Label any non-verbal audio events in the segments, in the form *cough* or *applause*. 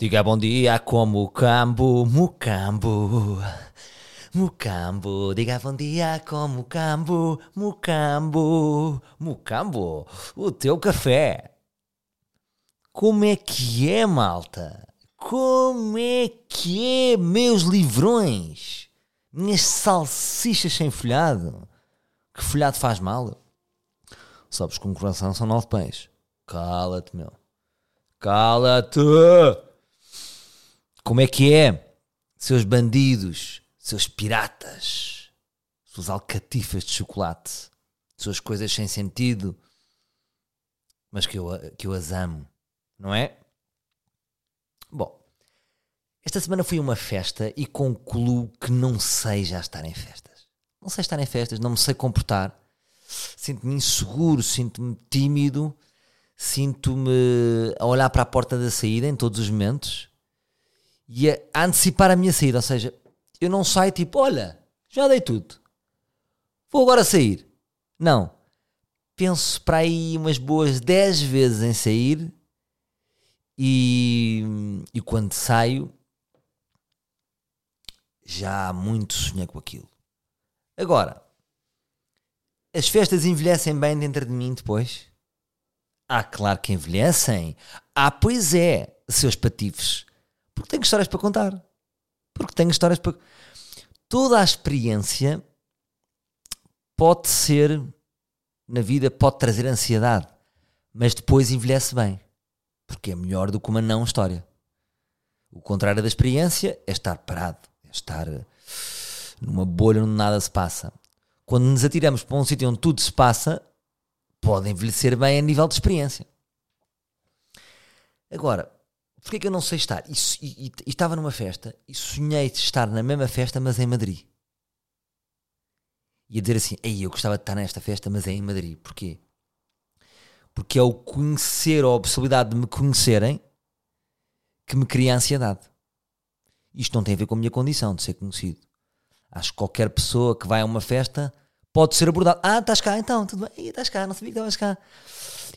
Diga bom dia como cambo, mucambo. Mucambo, diga bom dia como cambo, mucambo. Mucambo, o teu café. Como é que é, malta? Como é que é, meus livrões? Minhas salsichas sem folhado? Que folhado faz mal? Sabes que um coração são nove pães. Cala-te, meu. Cala-te! Como é que é, seus bandidos, seus piratas, suas alcatifas de chocolate, suas coisas sem sentido, mas que eu, que eu as amo, não é? Bom, esta semana fui a uma festa e concluo que não sei já estar em festas. Não sei estar em festas, não me sei comportar. Sinto-me inseguro, sinto-me tímido, sinto-me a olhar para a porta da saída em todos os momentos e a antecipar a minha saída. Ou seja, eu não saio tipo, olha, já dei tudo, vou agora sair. Não. Penso para aí umas boas 10 vezes em sair e, e quando saio já muito sonhei com aquilo. Agora, as festas envelhecem bem dentro de mim depois? Ah, claro que envelhecem. Ah, pois é, seus patifes. Porque tenho histórias para contar. Porque tenho histórias para. Toda a experiência pode ser, na vida, pode trazer ansiedade, mas depois envelhece bem. Porque é melhor do que uma não história. O contrário da experiência é estar parado, é estar numa bolha onde nada se passa. Quando nos atiramos para um sítio onde tudo se passa, pode envelhecer bem a nível de experiência. Agora, Porquê que eu não sei estar? E, e, e, estava numa festa e sonhei de estar na mesma festa, mas em Madrid. E a dizer assim: Ei, eu gostava de estar nesta festa, mas é em Madrid. Porquê? Porque é o conhecer ou a possibilidade de me conhecerem que me cria ansiedade. Isto não tem a ver com a minha condição de ser conhecido. Acho que qualquer pessoa que vai a uma festa pode ser abordado. Ah, estás cá então, tudo bem, estás cá, não sabia que estavas cá.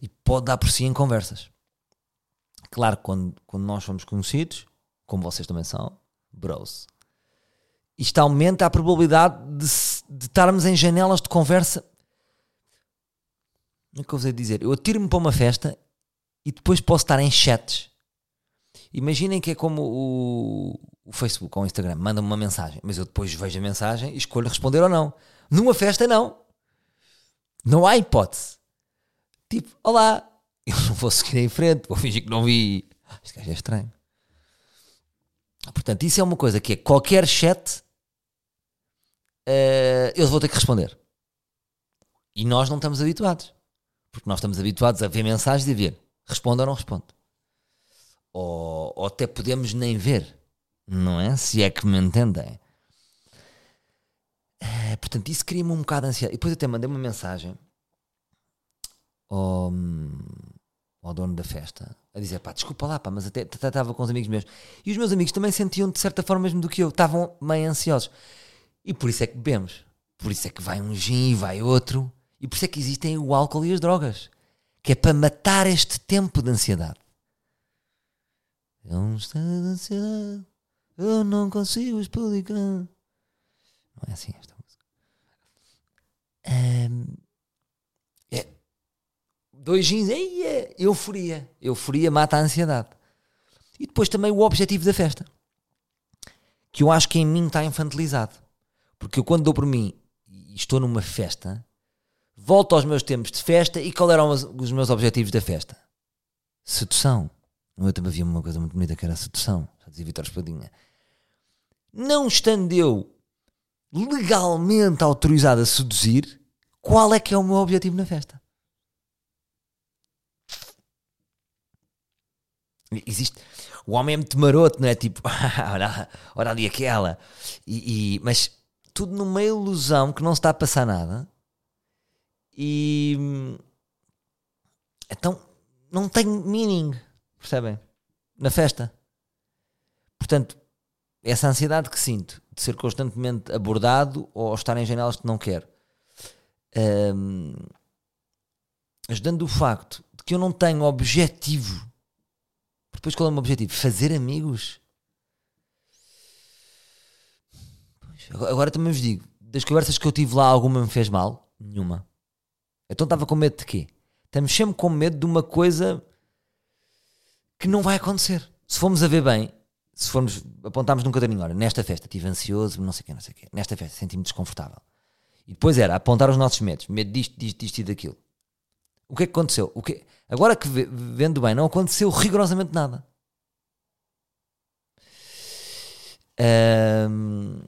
E pode dar por si em conversas. Claro, quando, quando nós somos conhecidos, como vocês também são, bros, isto aumenta a probabilidade de, de estarmos em janelas de conversa. Como é que eu vos dizer? Eu atiro-me para uma festa e depois posso estar em chats. Imaginem que é como o, o Facebook ou o Instagram, manda-me uma mensagem, mas eu depois vejo a mensagem e escolho responder ou não. Numa festa, não. Não há hipótese. Tipo, olá, eu não vou seguir em frente, vou fingir que não vi. Este gajo é estranho. Portanto, isso é uma coisa que é qualquer chat uh, eu vou ter que responder. E nós não estamos habituados. Porque nós estamos habituados a ver mensagens e ver responde ou não responde. Ou, ou até podemos nem ver. Não é? Se é que me entendem. Uh, portanto, isso cria-me um bocado de ansiedade. E depois até mandei uma mensagem ao, ao dono da festa a dizer: pá, desculpa lá, pá, mas até estava com os amigos meus. E os meus amigos também sentiam de certa forma mesmo do que eu, estavam meio ansiosos. E por isso é que bebemos. Por isso é que vai um gin e vai outro. E por isso é que existem o álcool e as drogas. Que é para matar este tempo de ansiedade. É um estado de ansiedade. Eu não consigo explicar. Não é assim esta música. Um, dois jeans, aí é euforia. Euforia mata a ansiedade. E depois também o objetivo da festa. Que eu acho que em mim está infantilizado. Porque eu quando dou por mim e estou numa festa, volto aos meus tempos de festa e qual eram os meus objetivos da festa? Sedução. No eu também havia uma coisa muito bonita que era sedução. Já dizia Vitor Espadinha. Não estando eu legalmente autorizado a seduzir, qual é que é o meu objetivo na festa? Existe. O homem é muito maroto, não é? Tipo, *laughs* olha, olha ali aquela. E, e, mas tudo numa ilusão que não se está a passar nada. E. Então, não tem meaning. Percebem? Na festa. Portanto, essa ansiedade que sinto de ser constantemente abordado ou estar em janelas que não quero. Um, ajudando o facto de que eu não tenho objetivo Depois qual é o meu objetivo? Fazer amigos? Agora também vos digo, das conversas que eu tive lá, alguma me fez mal? Nenhuma. Então estava com medo de quê? Estamos sempre com medo de uma coisa que não vai acontecer. Se formos a ver bem, se formos, apontarmos num caderninho, olha, nesta festa estive ansioso, não sei o quê, não sei o quê. Nesta festa senti-me desconfortável. E depois era apontar os nossos medos, medo disto, disto, disto e daquilo. O que é que aconteceu? O que... Agora que vendo bem, não aconteceu rigorosamente nada. Um...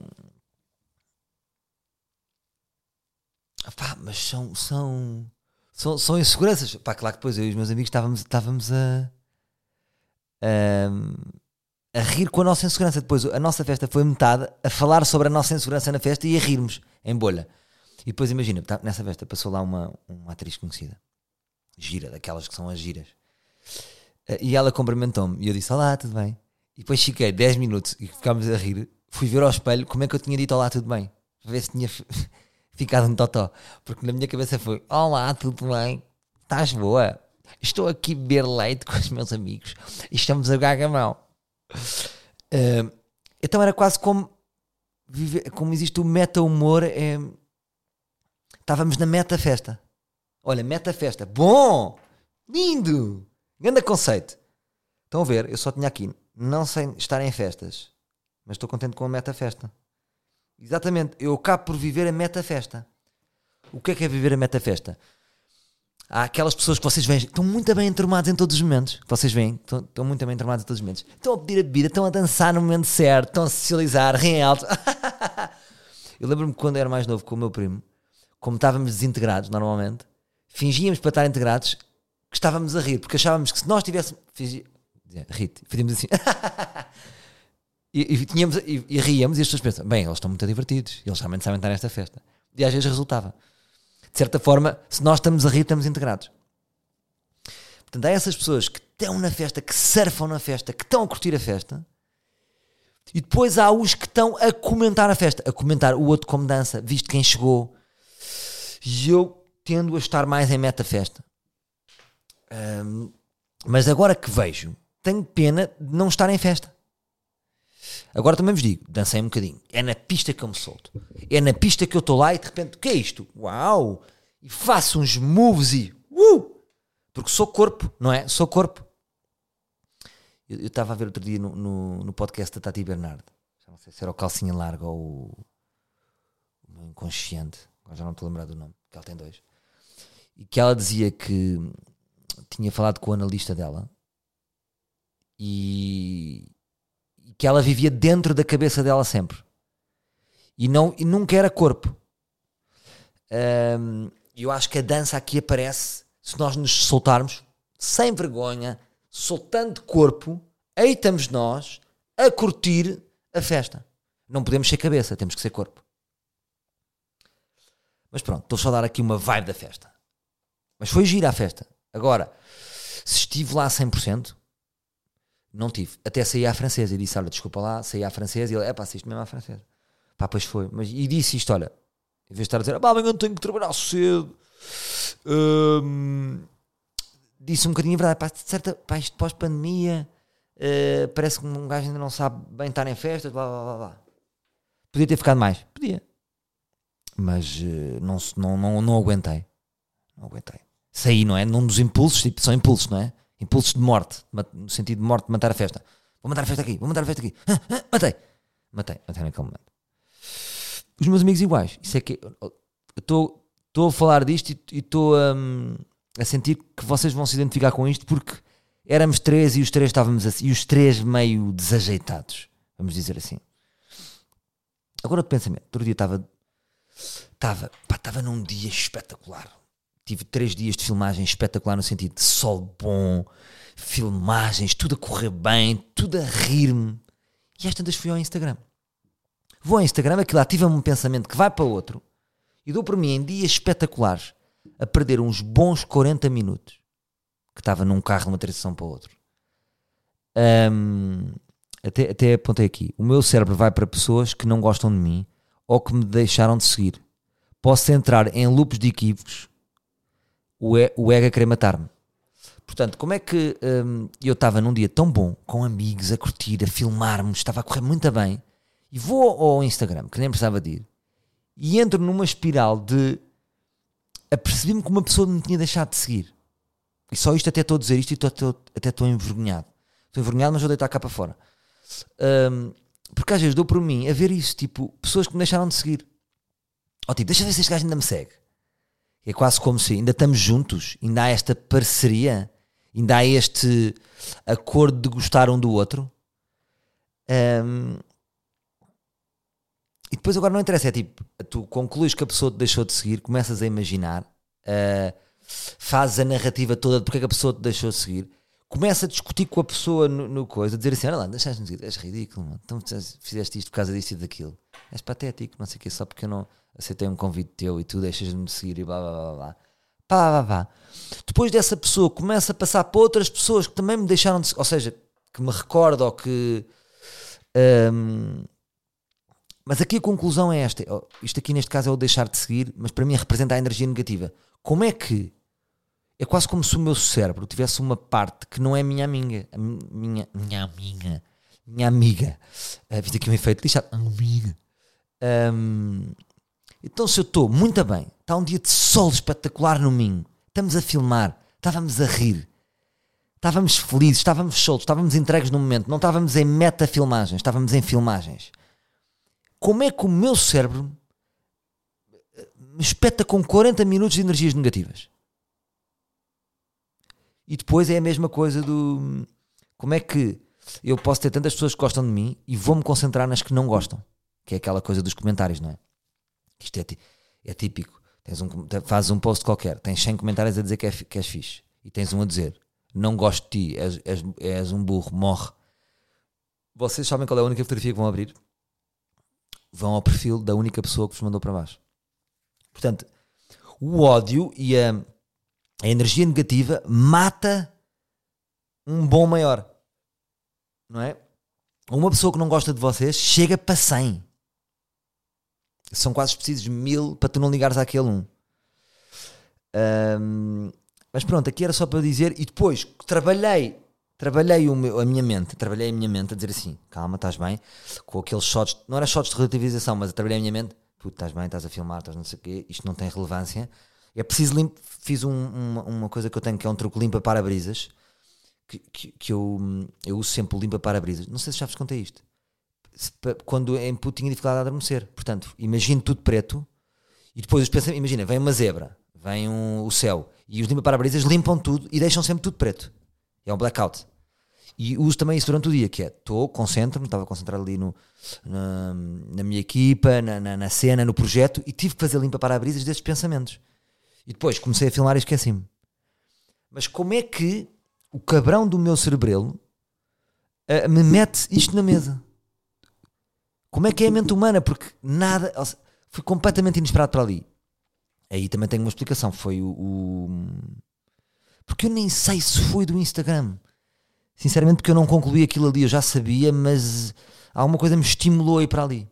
Pá, mas são, são, são, são inseguranças. Pá, claro que depois eu e os meus amigos estávamos, estávamos a, a, a rir com a nossa insegurança. Depois a nossa festa foi metade a falar sobre a nossa insegurança na festa e a rirmos em bolha. E depois imagina, tá, nessa festa passou lá uma, uma atriz conhecida, gira, daquelas que são as giras. E ela cumprimentou-me e eu disse: Olá, tudo bem? E depois fiquei 10 minutos e ficámos a rir. Fui ver ao espelho como é que eu tinha dito Olá, tudo bem? Para ver se tinha *laughs* ficado um totó. Porque na minha cabeça foi: Olá, tudo bem? Estás boa? Estou aqui a beber leite com os meus amigos e estamos a jogar gamão. Uh, então era quase como, como existe o meta-humor. É, estávamos na meta-festa. Olha, meta-festa. Bom! Lindo! Grande conceito. Estão a ver? Eu só tinha aqui. Não sei estar em festas, mas estou contente com a meta-festa. Exatamente. Eu acabo por viver a meta-festa. O que é que é viver a meta-festa? Há aquelas pessoas que vocês veem, estão muito bem enturmados em todos os momentos. Que vocês veem, estão, estão muito bem enturmados em todos os momentos. Estão a pedir a bebida, estão a dançar no momento certo, estão a socializar, riem alto. *laughs* eu lembro-me quando era mais novo com o meu primo, como estávamos desintegrados normalmente, fingíamos para estar integrados que estávamos a rir, porque achávamos que se nós tivéssemos. Rite, fazíamos assim. *laughs* e, e, tínhamos, e, e ríamos e as pessoas pensam, bem, eles estão muito divertidos, eles realmente sabem estar nesta festa. E às vezes resultava de certa forma, se nós estamos a rir, estamos integrados. Portanto, há essas pessoas que estão na festa, que surfam na festa, que estão a curtir a festa, e depois há os que estão a comentar a festa, a comentar o outro como dança, visto quem chegou. E eu tendo a estar mais em meta-festa. Um, mas agora que vejo, tenho pena de não estar em festa. Agora também vos digo, dancei um bocadinho. É na pista que eu me solto. É na pista que eu estou lá e de repente, o que é isto? Uau! E faço uns moves e. Uh! Porque sou corpo, não é? Sou corpo. Eu estava a ver outro dia no, no, no, podcast da Tati Bernardo. Já não sei se era o Calcinha Larga ou o, o Inconsciente. Agora já não estou a lembrar do nome, que ela tem dois. E que ela dizia que tinha falado com o analista dela e, que ela vivia dentro da cabeça dela sempre. E, não, e nunca era corpo. Um, eu acho que a dança aqui aparece se nós nos soltarmos sem vergonha, soltando corpo, aí estamos nós a curtir a festa. Não podemos ser cabeça, temos que ser corpo. Mas pronto, estou só a dar aqui uma vibe da festa. Mas foi gira a festa. Agora, se estive lá a 100%, não tive. Até saí à francesa e disse: Olha, desculpa lá, saí à francesa. E ele: É pá, isto mesmo à francesa. Pá, pois foi. Mas, e disse isto: Olha, em vez de estar a dizer: Pá, amanhã tenho que trabalhar cedo. Hum, disse um bocadinho a verdade: Pá, certa, pá isto pós-pandemia. Uh, parece que um gajo ainda não sabe bem estar em festas. Blá blá blá blá. Podia ter ficado mais? Podia. Mas uh, não, não, não, não aguentei. Não aguentei. Saí, não é? Num dos impulsos, tipo, são impulsos, não é? Impulsos de morte, no sentido de morte, de matar a festa. Vou matar a festa aqui, vou matar a festa aqui. Ah, ah, matei. Matei, matei naquele momento. Os meus amigos iguais. Isso é que. Estou a falar disto e estou um, a sentir que vocês vão se identificar com isto porque éramos três e os três estávamos assim, e os três meio desajeitados, vamos dizer assim. Agora o pensamento, outro dia estava estava, estava num dia espetacular tive três dias de filmagem espetacular no sentido de sol bom, filmagens, tudo a correr bem, tudo a rir-me. E às tantas fui ao Instagram. Vou ao Instagram, aquilo ativa-me um pensamento que vai para outro e dou por mim em dias espetaculares a perder uns bons 40 minutos que estava num carro numa transição para outro. Um, até, até apontei aqui. O meu cérebro vai para pessoas que não gostam de mim ou que me deixaram de seguir. Posso entrar em loops de equívocos o, e, o ego a querer matar-me. Portanto, como é que hum, eu estava num dia tão bom, com amigos, a curtir, a filmarmos, estava a correr muito bem, e vou ao Instagram, que nem precisava de ir, e entro numa espiral de apercebi-me que uma pessoa me tinha deixado de seguir. E só isto até estou a dizer isto e estou, estou, até estou envergonhado. Estou envergonhado, mas vou deitar cá para fora. Hum, porque às vezes dou por mim a ver isso, tipo, pessoas que me deixaram de seguir. Ó, tipo, deixa ver se este gajo ainda me segue. É quase como se ainda estamos juntos, ainda há esta parceria, ainda há este acordo de gostar um do outro. Um, e depois agora não interessa, é tipo, tu concluís que a pessoa te deixou de seguir, começas a imaginar, uh, fazes a narrativa toda de porque é que a pessoa te deixou de seguir, começa a discutir com a pessoa no, no coisa, a dizer assim: olha lá, deixaste-me seguir, és ridículo, mano. então fizeste isto por causa disso e daquilo, és patético, não sei o que, só porque eu não aceitei um convite teu e tu deixas-me seguir e blá blá blá blá. Pá, pá. Depois dessa pessoa começa a passar para outras pessoas que também me deixaram de ou seja, que me recordo ou que. Um, mas aqui a conclusão é esta: isto aqui neste caso é o deixar de seguir, mas para mim representa a energia negativa. Como é que é quase como se o meu cérebro tivesse uma parte que não é minha amiga, minha, minha amiga, minha amiga. Uh, fiz aqui um efeito lixado, amiga. Um, então, se eu estou muito bem, está um dia de sol espetacular no Minho, estamos a filmar, estávamos a rir, estávamos felizes, estávamos soltos, estávamos entregues no momento, não estávamos em meta-filmagens, estávamos em filmagens. Como é que o meu cérebro me espeta com 40 minutos de energias negativas? E depois é a mesma coisa do. Como é que eu posso ter tantas pessoas que gostam de mim e vou-me concentrar nas que não gostam? Que é aquela coisa dos comentários, não é? Isto é, é típico. Tens um, fazes um post qualquer, tens 100 comentários a dizer que, é, que és fixe e tens um a dizer não gosto de ti, és, és, és um burro, morre. Vocês sabem qual é a única fotografia que vão abrir? Vão ao perfil da única pessoa que vos mandou para baixo. Portanto, o ódio e a, a energia negativa mata um bom maior. Não é? Uma pessoa que não gosta de vocês chega para 100 são quase precisos mil para tu não ligares àquele um. um mas pronto, aqui era só para dizer, e depois trabalhei, trabalhei meu, a minha mente, trabalhei a minha mente a dizer assim, calma, estás bem, com aqueles shots, não era shots de relativização, mas trabalhei a minha mente, puto, estás bem, estás a filmar, estás não sei o quê, isto não tem relevância. É preciso limpo, fiz um, uma, uma coisa que eu tenho que é um truque limpa para-brisas, que, que, que, eu, eu uso sempre limpa para-brisas. Não sei se já vos contei isto quando em puto tinha dificuldade a adormecer. Portanto, imagino tudo preto e depois os pensamentos, imagina, vem uma zebra, vem um, o céu e os limpa-parabrisas limpam tudo e deixam sempre tudo preto. É um blackout. E uso também isso durante o dia, que é, estou, concentro-me, estava concentrado ali no, na, na minha equipa, na, na, na, cena, no projeto, e tive que fazer limpa-parabrisas desses pensamentos. E depois comecei a filmar e esqueci-me. Mas como é que o cabrão do meu cerebelo uh, me mete isto na mesa? Como é que é a mente humana? Porque nada. Foi completamente inesperado para ali. Aí também tenho uma explicação. Foi o, o. Porque eu nem sei se foi do Instagram. Sinceramente, porque eu não concluí aquilo ali. Eu já sabia, mas alguma coisa me estimulou a ir para ali.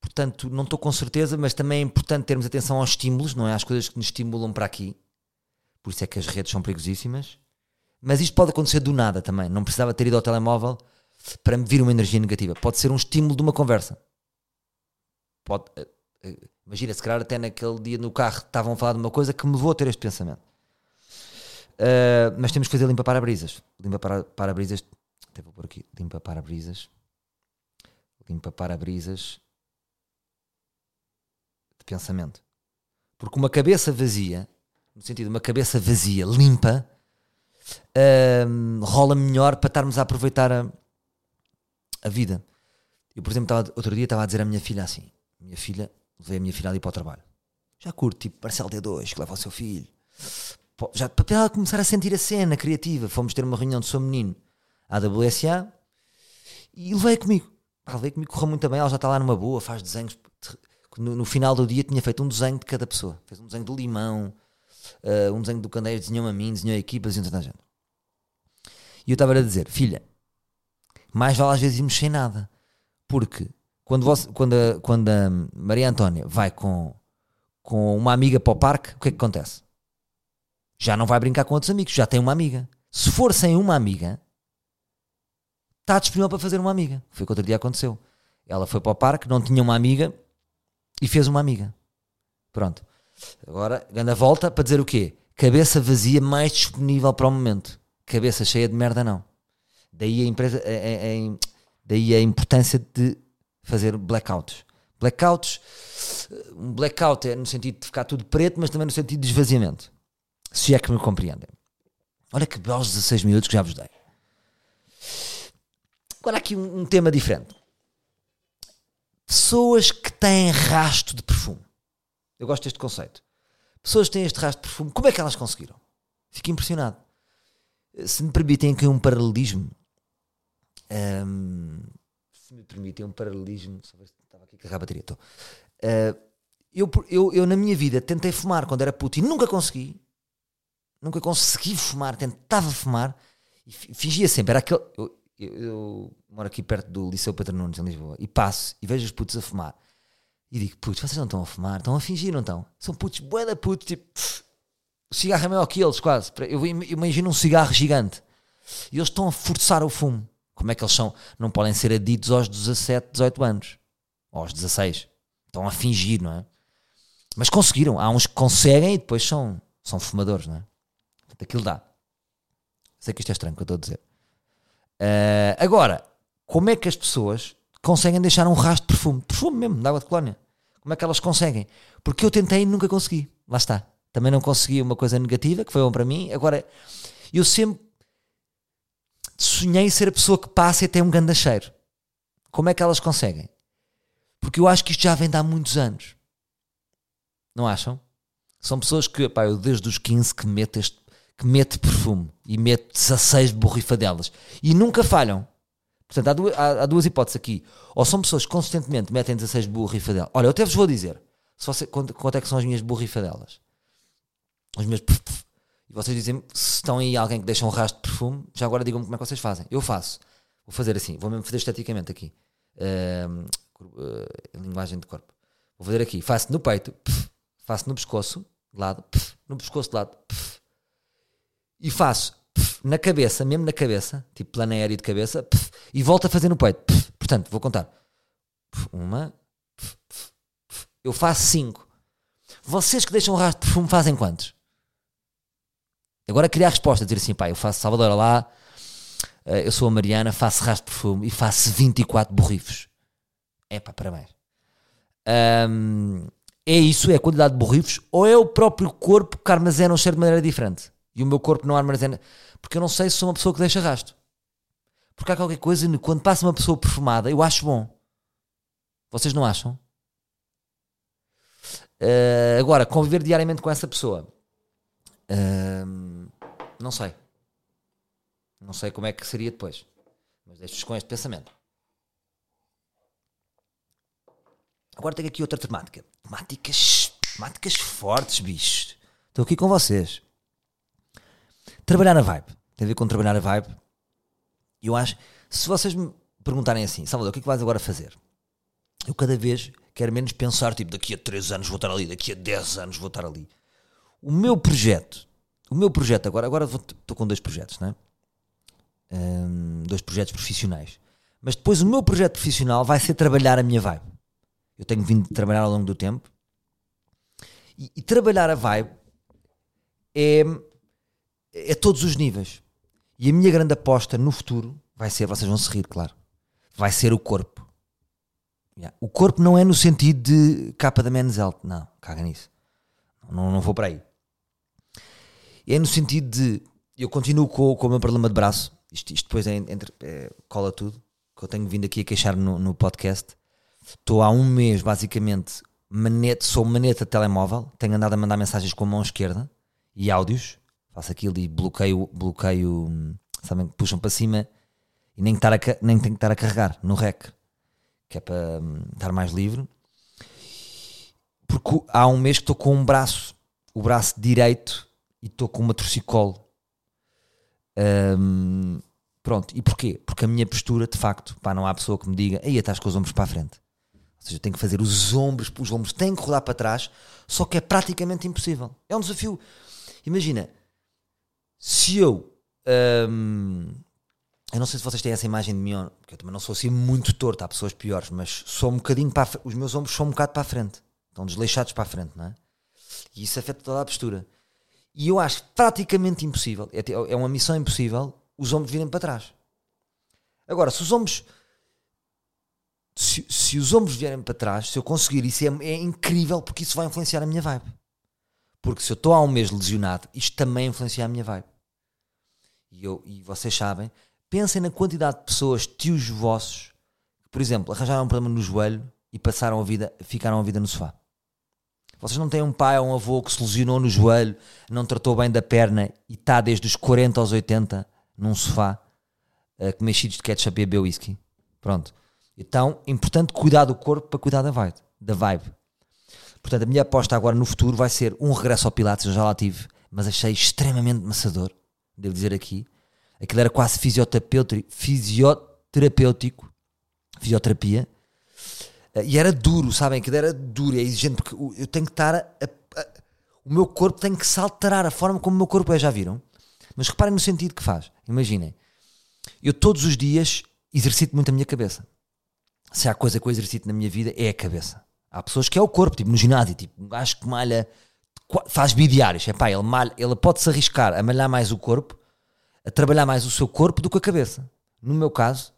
Portanto, não estou com certeza, mas também é importante termos atenção aos estímulos, não é? Às coisas que nos estimulam para aqui. Por isso é que as redes são perigosíssimas. Mas isto pode acontecer do nada também. Não precisava ter ido ao telemóvel para me vir uma energia negativa. Pode ser um estímulo de uma conversa. Pode, uh, uh, imagina, se calhar até naquele dia no carro estavam a falar de uma coisa que me levou a ter este pensamento. Uh, mas temos que fazer limpa para-brisas. Limpa para, para-brisas. Até vou pôr aqui. Limpa para-brisas. Limpa para-brisas de pensamento. Porque uma cabeça vazia, no sentido de uma cabeça vazia, limpa, uh, rola melhor para estarmos a aproveitar a, a vida. Eu, por exemplo, estava, outro dia estava a dizer à minha filha assim: minha filha, levei a minha filha ali para o trabalho. Já curto, tipo, Marcelo D2, que leva o seu filho. Já, para ela começar a sentir a cena criativa. Fomos ter uma reunião de Sou Menino à WSA e levei comigo. Pá, levei comigo, correu muito bem. Ela já está lá numa boa, faz desenhos. No, no, final do dia tinha feito um desenho de cada pessoa. Fez um desenho do limão, uh, um desenho do candeeiro, desenhou-me a mim, desenhou a equipa, desenhou tanta gente. E eu estava a dizer, filha, mais vale às vezes irmos sem nada. Porque quando, você, quando, a, quando a Maria Antónia vai com, com uma amiga para o parque, o que é que acontece? Já não vai brincar com outros amigos, já tem uma amiga. Se for sem uma amiga, está disponível para fazer uma amiga. Foi o que outro dia aconteceu. Ela foi para o parque, não tinha uma amiga e fez uma amiga. Pronto. Agora, a volta para dizer o quê? Cabeça vazia mais disponível para o momento. Cabeça cheia de merda, não. Daí a, empresa, a, a, daí a importância de fazer blackouts. Blackouts, um blackout é no sentido de ficar tudo preto, mas também no sentido de esvaziamento. Se é que me compreendem. Olha que belos 16 minutos que já vos dei. Agora aqui um, um tema diferente. Pessoas que têm rasto de perfume. Eu gosto deste conceito. Pessoas que têm este rasto de perfume, como é que elas conseguiram? Fico impressionado. Se me permitem aqui um paralelismo, um, se me permitem um paralelismo, estava aqui a carregar a bateria, estou. Uh, eu, eu, eu, na minha vida, tentei fumar quando era puto e nunca consegui. Nunca consegui fumar, tentava fumar e fingia sempre. Era aquele. Eu, eu, eu, moro aqui perto do Liceu Pedro Nunes, em Lisboa, e passo e vejo os putos a fumar. E digo, putos, vocês não estão a fumar, estão a fingir, não estão? São putos, bué da putos, tipo, o cigarro é maior que eles, quase. Eu imagino um cigarro gigante. E eles estão a forçar o fumo. Como é que eles são? Não podem ser aditos aos 17, 18 anos. Ou aos 16. Estão a fingir, não é? Mas conseguiram. Há uns que conseguem e depois são, são fumadores, não é? Aquilo dá. Sei que isto é estranho que eu estou a dizer. Uh, agora, como é que as pessoas conseguem deixar um rastro de perfume? Perfume mesmo, de água de colónia. Como é que elas conseguem? Porque eu tentei e nunca consegui. Lá está. Também não consegui uma coisa negativa, que foi bom para mim. Agora, eu sempre sonhei ser a pessoa que passa e tem um ganda cheiro. Como é que elas conseguem? Porque eu acho que isto já vem de há muitos anos. Não acham? São pessoas que, pá, eu desde os 15 que meto, este, que meto perfume e meto 16 de borrifadelas e nunca falham. Portanto, há duas, há, há duas, hipóteses aqui. Ou são pessoas que consistentemente metem 16 de borrifadelas. Olha, eu até vos vou dizer se você, quanto, quanto é que são as minhas borrifadelas. Os meus e vocês dizem se estão aí alguém que deixa um rastro de perfume, já agora digam-me como é que vocês fazem. Eu faço. Vou fazer assim, vou mesmo fazer esteticamente aqui. Uh, uh, linguagem de corpo. Vou fazer aqui, faço no peito, pf, faço no pescoço, de lado, pf, no pescoço de lado, pf, e faço na cabeça, mesmo na cabeça, tipo plano aéreo de cabeça, e volto a fazer no peito. Portanto, vou contar. Uma, eu faço cinco. Vocês que deixam um rastro de perfume fazem quantos? Agora queria a resposta, dizer assim, pá, eu faço Salvador lá, eh, eu sou a Mariana, faço rastro de perfume e faço 24 borrifos. É pá, parabéns. Um, é isso, é a quantidade de borrifos, ou é o próprio corpo que armazena o cheiro de maneira diferente? E o meu corpo não armazena. Porque eu não sei se sou uma pessoa que deixa rastro. Porque há qualquer coisa, quando passa uma pessoa perfumada, eu acho bom. Vocês não acham? Uh, agora, conviver diariamente com essa pessoa não sei. Não sei como é que seria depois. Mas deixo-vos com este pensamento. Agora tenho aqui outra temática. Temáticas, temáticas fortes, bicho. Estou aqui com vocês. Trabalhar na vibe. Tem a ver com trabalhar a vibe. Eu acho. Se vocês me perguntarem assim, Salvador, o que é que vais agora fazer? Eu cada vez quero menos pensar, tipo, daqui a 3 anos vou estar ali, daqui a 10 anos vou estar ali. O meu projeto, o meu projeto agora, agora estou com dois projetos, não é? Um, dois projetos profissionais. Mas depois o meu projeto profissional vai ser trabalhar a minha vibe. Eu tenho vindo de trabalhar ao longo do tempo. E, e trabalhar a vibe é, é todos os níveis. E a minha grande aposta no futuro vai ser, vocês vão se rir, claro, vai ser o corpo. Yeah. O corpo não é no sentido de capa da Menzel, não, caga nisso. Não, não vou para aí é no sentido de eu continuo com, com o meu problema de braço, isto, isto depois é, entre, é, cola tudo, que eu tenho vindo aqui a queixar no, no podcast. Estou há um mês, basicamente, manete, sou maneta de telemóvel, tenho andado a mandar mensagens com a mão esquerda e áudios, faço aquilo e bloqueio, bloqueio sabem, puxam para cima e nem, estar a, nem tenho que estar a carregar no rec, que é para um, estar mais livre. Porque há um mês que estou com um braço, o braço direito e estou com uma torcicolo. Um, pronto, e porquê? Porque a minha postura, de facto, pá, não há pessoa que me diga, aí estás com os ombros para a frente. Ou seja, eu tenho que fazer os ombros, os ombros têm que rodar para trás, só que é praticamente impossível. É um desafio. Imagina, Se eu. hum, eu não sei se vocês têm essa imagem de mim, porque eu também não sou assim muito torto, há pessoas piores, mas sou um bocadinho para os meus ombros são um bocado para a frente, estão desleixados para a frente, não é? E isso afeta toda a postura. E eu acho praticamente impossível, é, é uma missão impossível, os ombros virem para trás. Agora, se os ombros. Se, se os ombros vierem para trás, se eu conseguir isso, é, é incrível porque isso vai influenciar a minha vibe. Porque se eu estou há um mês lesionado, isto também influencia a minha vibe. E, eu, e vocês sabem, pensem na quantidade de pessoas, tios vossos, que, por exemplo, arranjaram um problema no joelho e passaram a vida, ficaram a vida no sofá. Vocês não têm um pai ou um avô que se lesionou no joelho, não tratou bem da perna e está desde os 40 aos 80 num sofá a comer cheetos de ketchup e a beber whisky. Pronto. Então, importante cuidar do corpo para cuidar da vibe. Da vibe. Portanto, a minha aposta agora no futuro vai ser um regresso ao Pilates, eu já lá tive, mas achei extremamente maçador, devo dizer aqui. Aquilo era quase fisioterapêutico, fisioterapia, Eh, e era duro, sabem? Aquilo era duro, é exigente, porque eu tenho que estar. a- a- o meu corpo tem que se alterar a forma como o meu corpo é, já viram? Mas reparem no sentido que faz. Imaginem, eu todos os dias exercito muito a minha cabeça. Se há coisa que eu exercito na minha vida é a cabeça. Há pessoas que é o corpo, tipo no ginásio, tipo um gajo que malha, faz bidiários. Epá, ele, malha, ele pode-se arriscar a malhar mais o corpo, a trabalhar mais o seu corpo do que a cabeça. No meu caso,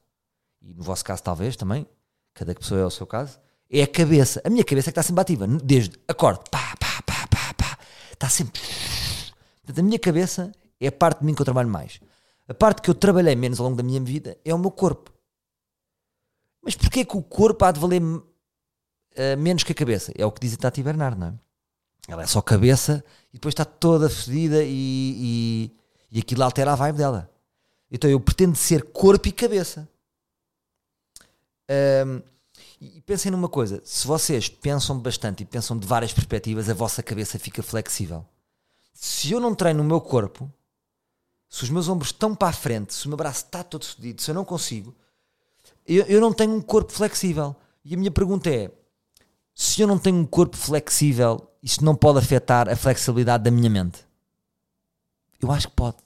e no vosso caso talvez também, cada pessoa é o seu caso, é a cabeça. A minha cabeça é que está sempre ativa, desde acorde, pá, pá, pá, pá, pá, está sempre. Portanto, a minha cabeça é a parte de mim que eu trabalho mais. A parte que eu trabalhei menos ao longo da minha vida é o meu corpo. Mas porquê que o corpo há de valer eh, menos que a cabeça? É o que diz a Tati Bernard, não é? Ela é só cabeça e depois está toda fedida e, e, e aquilo altera a vibe dela. Então eu pretendo ser corpo e cabeça. Ahm, e pensem numa coisa: se vocês pensam bastante e pensam de várias perspectivas, a vossa cabeça fica flexível. Se eu não treino o meu corpo, se os meus ombros estão para a frente, se o meu braço está todo fedido, se eu não consigo, eu, eu não tenho um corpo flexível. E a minha pergunta é: se eu não tenho um corpo flexível, isso não pode afetar a flexibilidade da minha mente? Eu acho que pode.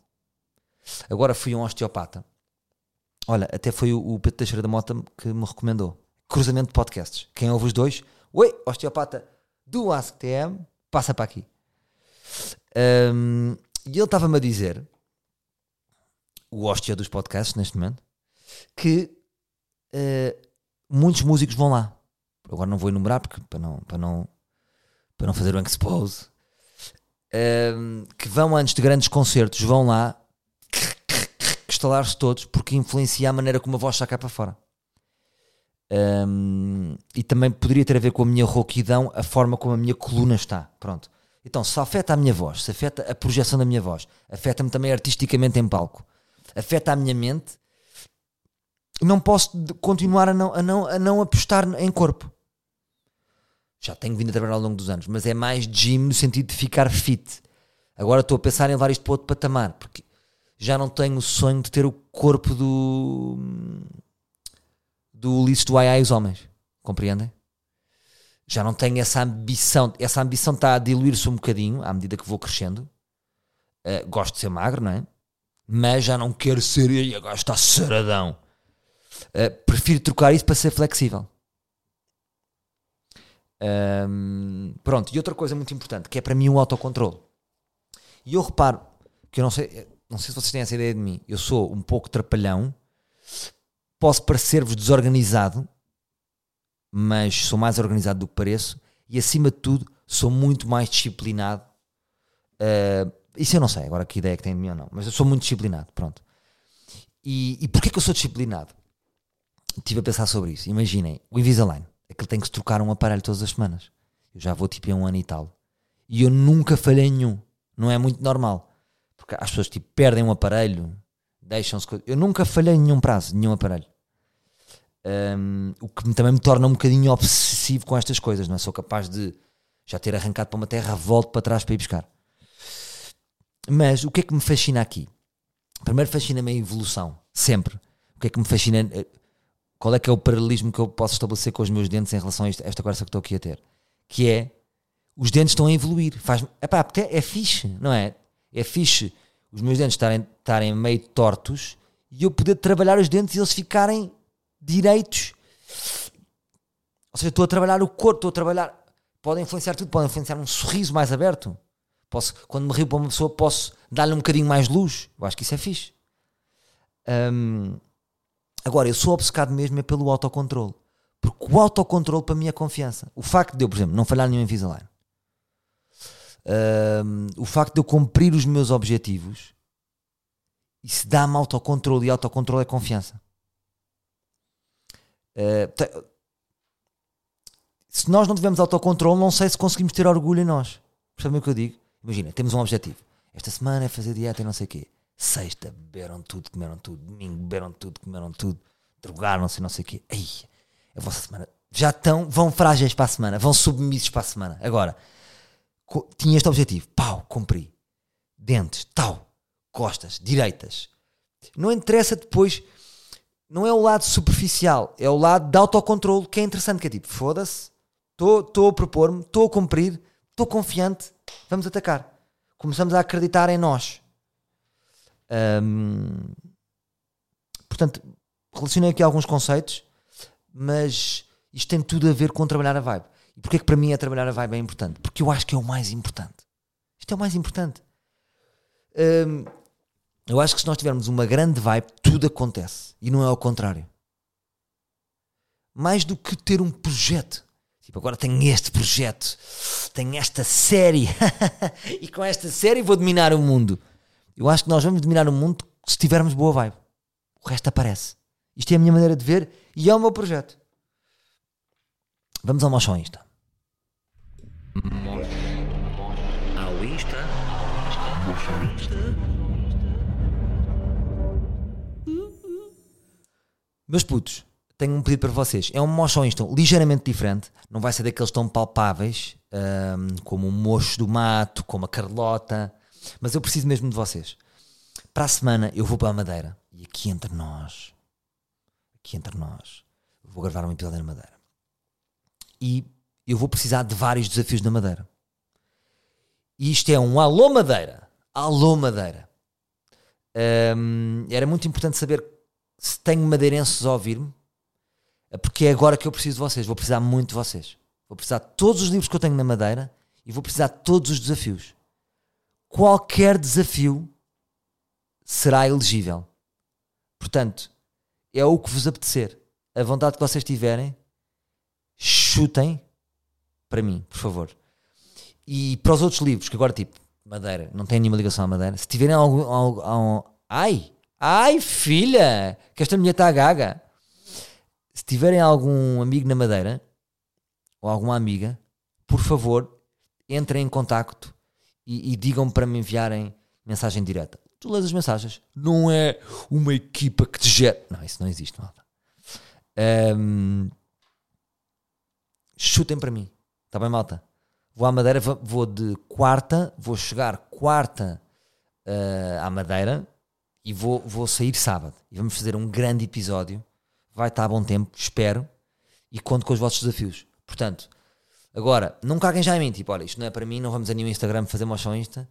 Agora fui um osteopata. Olha, até foi o, Pedro Teixeira da Mota que me recomendou. Cruzamento de podcasts. Quem ouve os dois? Oi, osteopata do AskTM, passa para aqui. Ahm, e ele estava-me a dizer, o osteo dos podcasts neste momento, que eh, muitos músicos vão lá. Agora não vou enumerar porque, para, não, para, não, para não fazer o expose. Ahm, que vão antes de grandes concertos, vão lá estalar-se todos porque influencia a maneira como a voz sai cá para fora. Ahm, e também poderia ter a ver com a minha rouquidão, a forma como a minha coluna está. Pronto. Então, se afeta a minha voz, se afeta a projeção da minha voz, afeta-me também artisticamente em palco, afeta a minha mente, não posso continuar a não, a, não, a não apostar em corpo. Já tenho vindo a trabalhar ao longo dos anos, mas é mais gym no sentido de ficar fit. Agora estou a pensar em levar isto para outro patamar, porque já não tenho o sonho de ter o corpo do do Ulisses do Ai Ai os Homens, compreendem? Já não tenho essa ambição, essa ambição está a diluir-se um bocadinho à medida que vou crescendo. Uh, gosto de ser magro, não é? Mas já não quero ser, e agora está saradão. Uh, prefiro trocar isso para ser flexível. Um, pronto, e outra coisa muito importante, que é para mim o autocontrole. E eu reparo, que eu não sei, não sei se vocês têm essa ideia de mim, eu sou um pouco trapalhão, posso parecer-vos desorganizado, mas sou mais organizado do que pareço, e acima de tudo, sou muito mais disciplinado. Uh, isso eu não sei, agora que ideia que tem de mim ou não, mas eu sou muito disciplinado, pronto. E, e porquê que eu sou disciplinado? Estive a pensar sobre isso. Imaginem, o Invisalign, aquele tem que se trocar um aparelho todas as semanas. Eu já vou tipo em um ano e tal. E eu nunca falhei nenhum. Não é muito normal. Porque as pessoas tipo perdem um aparelho, deixam-se. Eu nunca falhei nenhum prazo, nenhum aparelho. Um, o que também me torna um bocadinho obsessivo com estas coisas, não é? Sou capaz de já ter arrancado para uma terra, volto para trás para ir buscar. Mas o que é que me fascina aqui? Primeiro fascina-me a evolução, sempre. O que é que me fascina? eh, Qual é que é o paralelismo que eu posso estabelecer com os meus dentes em relação a isto- a esta conversa que estou aqui a ter? Que é, os dentes estão a evoluir. Faz, epá, é fixe, não é? É fixe os meus dentes estarem, estarem meio tortos e eu poder trabalhar os dentes e eles ficarem direitos. Ou seja, estou a trabalhar o corpo, estou a trabalhar. Pode influenciar tudo, pode influenciar um sorriso mais aberto. Posso, quando me rio para uma pessoa, posso dar-lhe um bocadinho mais luz. Eu acho que isso é fixe. Hum, agora, eu sou obcecado mesmo é pelo autocontrole. Porque o autocontrole para mim é confiança. O facto de eu, por exemplo, não falhar nenhum Invisalign. Um, o facto de eu cumprir os meus objetivos. Isso dá-me autocontrole e autocontrole é confiança. Uh, se nós não tivermos autocontrole, não sei se conseguimos ter orgulho em nós. Percebem o que eu digo? Imagina, temos um objetivo. Esta semana é fazer dieta e não sei o quê. Sexta, beberam tudo, comeram tudo. Domingo, beberam tudo, comeram tudo. Drogaram-se não sei o quê. Ai, a vossa semana. Já estão, vão frágeis para a semana, vão submissos para a semana. Agora, tinha este objetivo. Pau, cumpri. Dentes, tal. Costas, direitas. Não interessa depois. Não é o lado superficial, é o lado de autocontrole que é interessante. Que é tipo, foda-se, estou a propor-me, estou a cumprir, estou confiante, vamos atacar. Começamos a acreditar em nós. portanto, relacionei aqui alguns conceitos, mas isto tem tudo a ver com trabalhar a vibe. E porquê que para mim é trabalhar a vibe é importante? Porque eu acho que é o mais importante. Isto é o mais importante. eu acho que se nós tivermos uma grande vibe, tudo acontece. E não é ao contrário. Mais do que ter um projeto. Tipo, agora tenho este projeto, tenho esta série, *laughs* e com esta série vou dominar o mundo. Eu acho que nós vamos dominar o mundo se tivermos boa vibe. O resto aparece. Isto é a minha maneira de ver e é o meu projeto. Vamos ao Mochão Insta. Ao Insta. Meus putos, tenho um pedido para vocês. É um mocho Insta ligeiramente diferente. Não vai ser daqueles tão palpáveis um, como o mocho do mato, como a Carlota. Mas eu preciso mesmo de vocês. Para a semana eu vou para a Madeira. E aqui entre nós, aqui entre nós, vou gravar um episódio na Madeira. E eu vou precisar de vários desafios na Madeira. E isto é um alô Madeira. Alô Madeira. Um, era muito importante saber se tenho madeirenses a ouvir-me porque é agora que eu preciso de vocês. Vou precisar muito de vocês. Vou precisar de todos os livros que eu tenho na Madeira e vou precisar de todos os desafios. Qualquer desafio será elegível. Portanto, é o que vos apetecer. A vontade que vocês tiverem, chutem para mim, por favor. E para os outros livros, que agora, tipo, Madeira, não tem nenhuma ligação à Madeira, se tiverem algum. ai! Ai, filha! Que esta mulher está gaga se tiverem algum amigo na Madeira ou alguma amiga, por favor, entrem em contacto e, e digam para me enviarem mensagem direta. Tu lês as mensagens. Não é uma equipa que te gera. Não, isso não existe, malta. Um, chutem para mim. Está bem, malta? Vou à Madeira, vou de quarta, vou chegar quarta uh, à Madeira e vou, vou sair sábado. E vamos fazer um grande episódio vai estar a bom tempo, espero, e conto com os vossos desafios. Portanto, agora, não caguem já em mim, tipo, olha, isto não é para mim, não vamos a nenhum Instagram fazer motion Insta.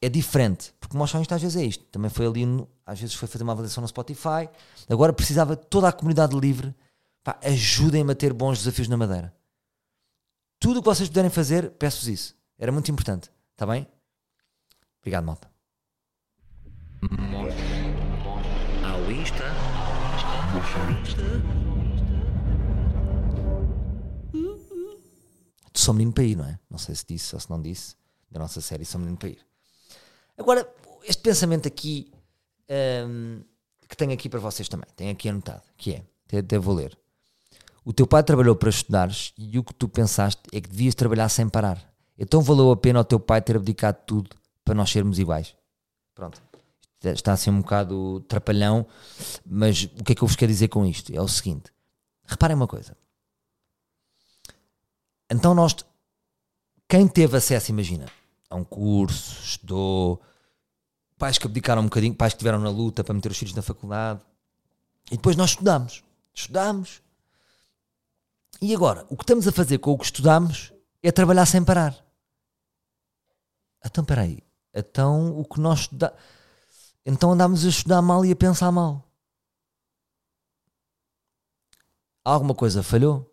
É diferente, porque motion Insta às vezes é isto. Também foi ali, às vezes foi fazer uma avaliação no Spotify. Agora precisava toda a comunidade livre, pá, ajudem-me a ter bons desafios na Madeira. Tudo o que vocês puderem fazer, peço-vos isso. Era muito importante, está bem? Obrigado, malta. Ao Insta. Sou menino para ir, não é? Não sei se disse ou se não disse, da nossa série Sou menino para ir. Agora, este pensamento aqui um, que tenho aqui para vocês também, tenho aqui anotado, que é, até, até vou ler. O teu pai trabalhou para estudares e o que tu pensaste é que devias trabalhar sem parar. Então valeu a pena ao teu pai ter abdicado tudo para nós sermos iguais. Pronto está a ser um bocado trapalhão, mas o que é que eu vos quero dizer com isto? É o seguinte: reparem uma coisa. Então, nós, quem teve acesso, imagina, a um curso, estudou, pais que abdicaram um bocadinho, pais que estiveram na luta para meter os filhos na faculdade, e depois nós estudamos, estudamos. E agora, o que estamos a fazer com o que estudamos é trabalhar sem parar. Então, espera aí. Então, o que nós então andámos a estudar mal e a pensar mal. Alguma coisa falhou?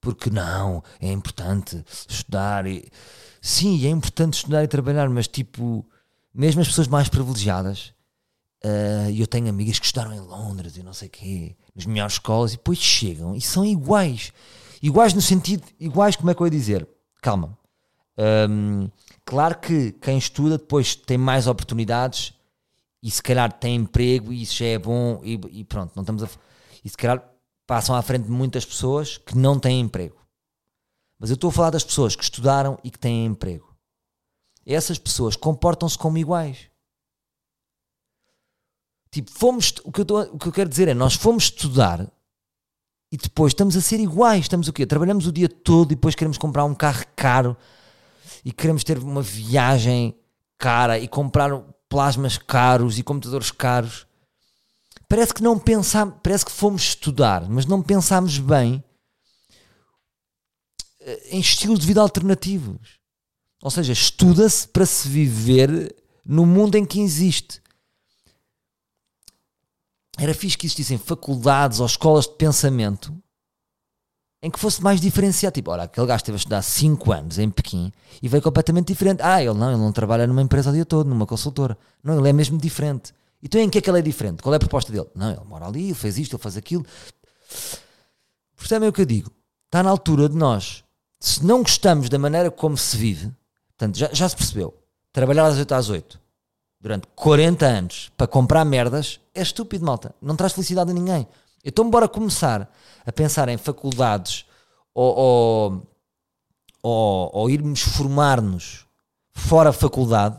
Porque não, é importante estudar. E... Sim, é importante estudar e trabalhar, mas tipo, mesmo as pessoas mais privilegiadas, uh, eu tenho amigas que estudaram em Londres e não sei o quê, nas melhores escolas, e depois chegam e são iguais. Iguais no sentido, iguais, como é que eu ia dizer? Calma. Um, claro que quem estuda depois tem mais oportunidades e se calhar tem emprego e isso já é bom e, e pronto, não estamos a. E se calhar passam à frente de muitas pessoas que não têm emprego. Mas eu estou a falar das pessoas que estudaram e que têm emprego. Essas pessoas comportam-se como iguais. Tipo, fomos. O que, eu estou, o que eu quero dizer é: nós fomos estudar e depois estamos a ser iguais. Estamos o quê? Trabalhamos o dia todo e depois queremos comprar um carro caro e queremos ter uma viagem cara e comprar plasmas caros e computadores caros parece que não pensámos, parece que fomos estudar, mas não pensámos bem eh, em estilos de vida alternativos. Ou seja, estuda-se para se viver no mundo em que existe. Era fixe que existissem faculdades ou escolas de pensamento em que fosse mais diferenciado. Tipo, olha, aquele gajo esteve a estudar 5 anos em Pequim e veio completamente diferente. Ah, ele não, ele não trabalha numa empresa o dia todo, numa consultora. Não, ele é mesmo diferente. Então em que é que ele é diferente? Qual é a proposta dele? Não, ele mora ali, ele fez isto, ele faz aquilo. Percebem o que eu digo? Está na altura de nós, se não gostamos da maneira como se vive, portanto, já, já se percebeu, trabalhar às 8 às 8 durante 40 anos para comprar merdas é estúpido, malta. Não traz felicidade a ninguém. Então, bora começar a pensar em faculdades ou, ou, ou, ou irmos formar-nos fora faculdade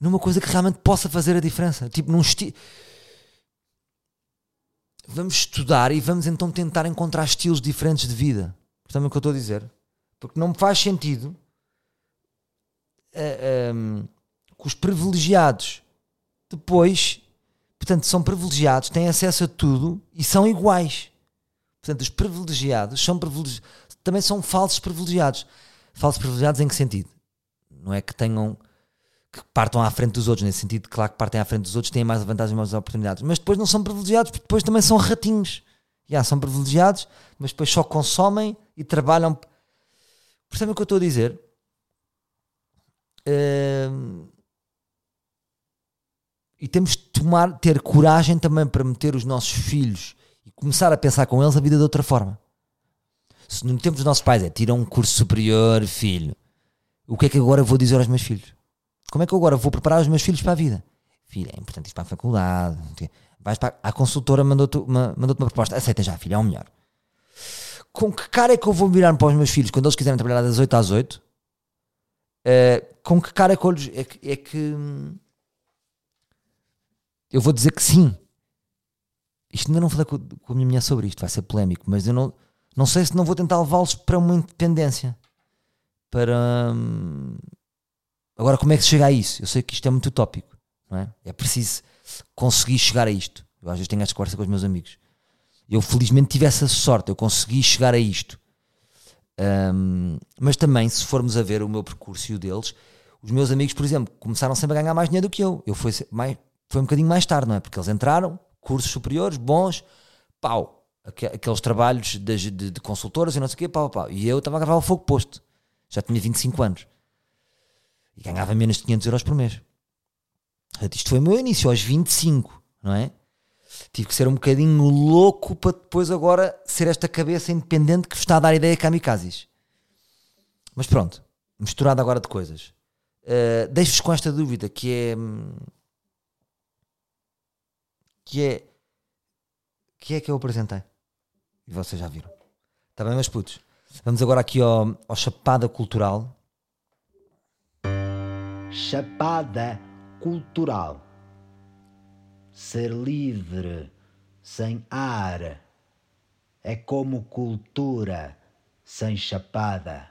numa coisa que realmente possa fazer a diferença. Tipo, num estilo. Vamos estudar e vamos então tentar encontrar estilos diferentes de vida. Portanto, é o que eu estou a dizer. Porque não me faz sentido uh, eh, um, ehm, que os privilegiados depois, portanto, são privilegiados, têm acesso a tudo e são iguais. Portanto, os privilegiados são privilegiados, também são falsos privilegiados. Falsos privilegiados em que sentido? Não é que tenham que partam à frente dos outros, nesse sentido, claro que partem à frente dos outros, têm mais vantagens e mais oportunidades, mas depois não são privilegiados, porque depois também são ratinhos. Já são privilegiados, mas depois só consomem e trabalham. Percebem o que eu estou a dizer? Uh... E temos de tomar, ter coragem também para meter os nossos filhos e começar a pensar com eles a vida de outra forma. Se no tempo dos nossos pais é tira um curso superior, filho, o que é que agora vou dizer aos meus filhos? Como é que agora vou preparar os meus filhos para a vida? Filha, é importante ir para a faculdade. Vais para a consultora mandou-te uma, mandou uma proposta. Aceita já, filha, é o melhor. Com que cara é que eu vou virar para os meus filhos quando eles quiserem trabalhar das 8 às 8? Uh, eh, com que cara é que. É que, é que. Eu vou dizer que sim. Isto ainda não falei com, a minha mulher sobre isto, vai ser polémico, mas eu não, não sei se não vou tentar levá-los para uma independência. Para. Hum, Agora, como é que se chega a isso? Eu sei que isto é muito utópico, não é? É preciso conseguir chegar a isto. Eu às vezes tenho esta conversa com os meus amigos. Eu felizmente tive essa sorte, eu consegui chegar a isto. Um, mas também, se formos a ver o meu percurso e o deles, os meus amigos, por exemplo, começaram sempre a ganhar mais dinheiro do que eu. Eu fui, mais, foi um bocadinho mais tarde, não é? Porque eles entraram, cursos superiores, bons, pau. Aqueles trabalhos de, de, de consultoras e não sei o quê, pau, pau. E eu estava a gravar o fogo posto. Já tinha 25 anos e ganhava menos de 500 euros por mês. Isto foi o meu início, aos 25, não é? Tive que ser um bocadinho louco para depois agora ser esta cabeça independente que está a dar ideia kamikazes. Mas pronto, misturado agora de coisas. Uh, Deixo-vos com esta dúvida que é. Que é. que é que eu apresentei. E vocês já viram. Está bem, meus putos? Vamos agora aqui ao, ao Chapada Cultural chapada cultural. Ser livre sem ar é como cultura sem chapada.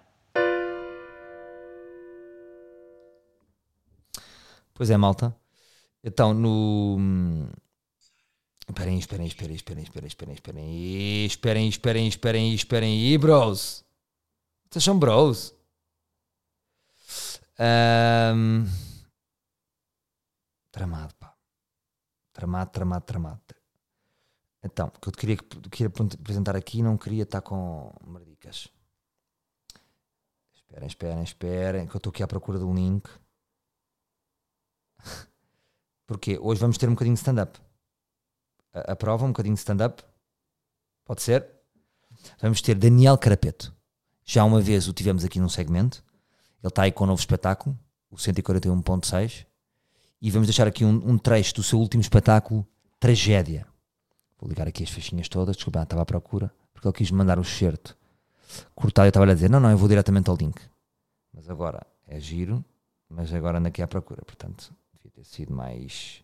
Pois é, malta. Então, no. Esperem, esperem, esperem, esperem, esperem, esperem, esperem, esperem, esperem, esperem, esperem aí, bros. Vocês são bros. Um, Tramado, pá. Tramado, tramado, tramado. Então, que eu te queria, queria apresentar aqui não queria estar com merdicas. Esperem, esperem, esperem, que eu estou aqui à procura do link. *laughs* Porque hoje vamos ter um bocadinho de stand-up. A, prova, um bocadinho de stand-up. Pode ser? Vamos ter Daniel Carapeto. Já uma vez o tivemos aqui num segmento. Ele está aí com um novo espetáculo, o 141.6. E vamos deixar aqui um, um trecho do seu último espetáculo, Tragédia. Vou ligar aqui as faixinhas todas. Desculpa, estava à procura. Porque ele quis mandar o certo. Cortado, eu estava a dizer: não, não, eu vou diretamente ao link. Mas agora é giro. Mas agora ando aqui à procura. Portanto, devia ter sido mais.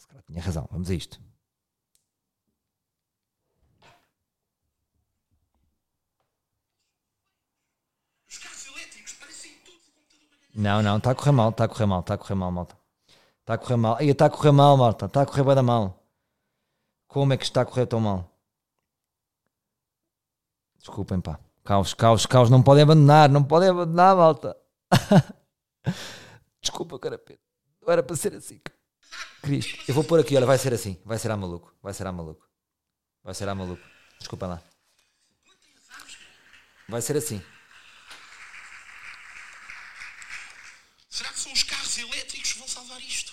Se calhar tinha razão. Vamos a isto. Não, não, está a correr mal, está a correr mal, está a correr mal, malta. Está a correr mal. Aí está a correr mal, malta. Está a correr bem da mal. Como é que está a correr tão mal? Desculpem, pá. Caos, caos, caos. Não podem abandonar, não podem abandonar, malta. *laughs* Desculpa, carapete. Não era para ser assim. Cristo. Eu vou pôr aqui, olha, vai ser assim. Vai ser a maluco. Vai ser a maluco. Vai ser a maluco. Desculpa lá. Vai ser assim. Será que são os carros elétricos que vão salvar isto?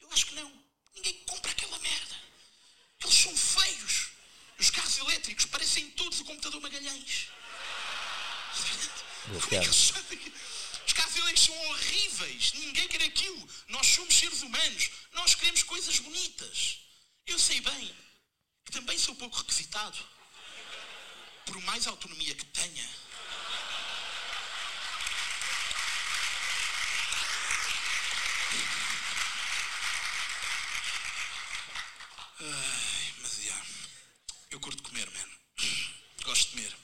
Eu acho que não. Ninguém compra aquela merda. Eles são feios. Os carros elétricos parecem todos o computador Magalhães. Como é que eles sabem? Os carros elétricos são horríveis. Ninguém quer aquilo. Nós somos seres humanos. Nós queremos coisas bonitas. Eu sei bem que também sou pouco requisitado. Por mais autonomia que tenha. Ai, mas já. Eu curto comer, man. Gosto de comer.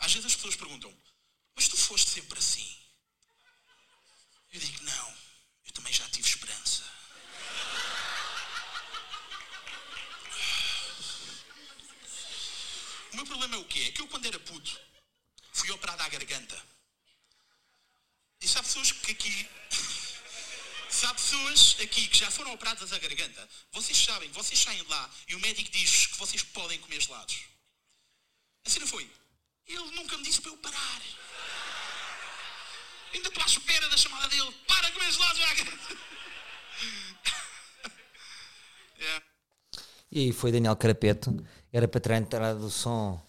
Às vezes as pessoas perguntam, mas tu foste sempre assim? Eu digo, não. Eu também já tive esperança. O meu problema é o quê? É que eu, quando era puto, fui operado à garganta. E sabe pessoas que aqui. Se há aqui que já foram operadas à garganta, vocês sabem, vocês saem de lá e o médico diz que vocês podem comer gelados. Assim não foi. Ele nunca me disse para eu parar. Ainda estou à espera da chamada dele. Para comer gelados. Yeah. *laughs* E aí foi Daniel Carapeto. Era para ter a entrada do som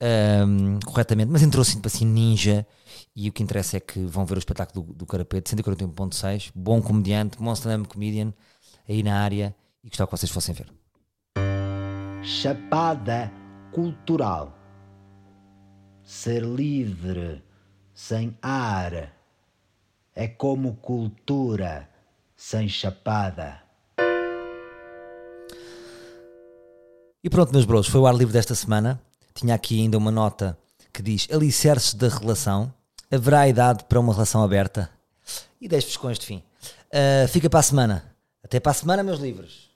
ahm, corretamente, mas entrou assim, tipo assim ninja. E o que interessa é que vão ver o espetáculo do, do Carapeto, 141.6. Bom comediante, bom stand-up comedian aí na área. E gostava que vocês fossem ver. Chapada cultural. Ser livre sem ar é como cultura sem chapada. E pronto, meus bros, foi o ar livre desta semana. Tinha aqui ainda uma nota que diz alicerces da relação. Haverá idade para uma relação aberta? E deixo-vos com este fim. Ah, fica para a semana. Até para a semana, meus livros.